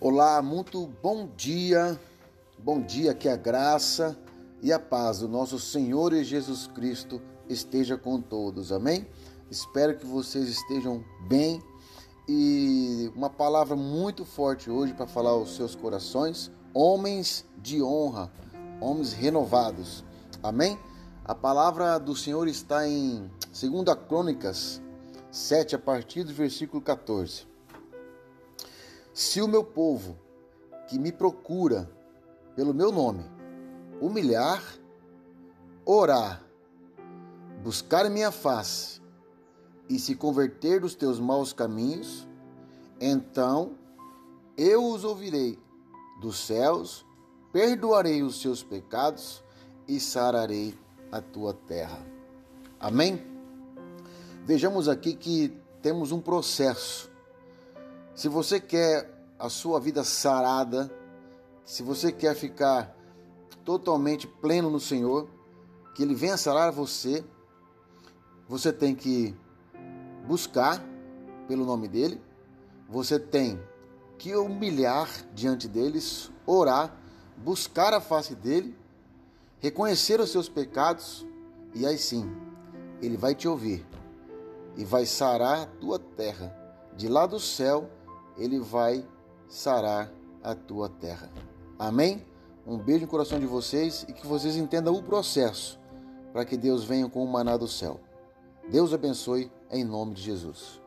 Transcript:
Olá, muito bom dia. Bom dia, que a graça e a paz do nosso Senhor e Jesus Cristo esteja com todos. Amém? Espero que vocês estejam bem e uma palavra muito forte hoje para falar aos seus corações, homens de honra, homens renovados. Amém? A palavra do Senhor está em 2 Crônicas 7 a partir do versículo 14. Se o meu povo, que me procura pelo meu nome, humilhar, orar, buscar minha face e se converter dos teus maus caminhos, então eu os ouvirei dos céus, perdoarei os seus pecados e sararei a tua terra. Amém? Vejamos aqui que temos um processo se você quer a sua vida sarada, se você quer ficar totalmente pleno no Senhor, que Ele venha sarar você, você tem que buscar pelo nome dEle, você tem que humilhar diante deles, orar, buscar a face dEle, reconhecer os seus pecados, e aí sim, Ele vai te ouvir e vai sarar a tua terra de lá do céu ele vai sarar a tua terra. Amém? Um beijo no coração de vocês e que vocês entendam o processo para que Deus venha com o maná do céu. Deus abençoe em nome de Jesus.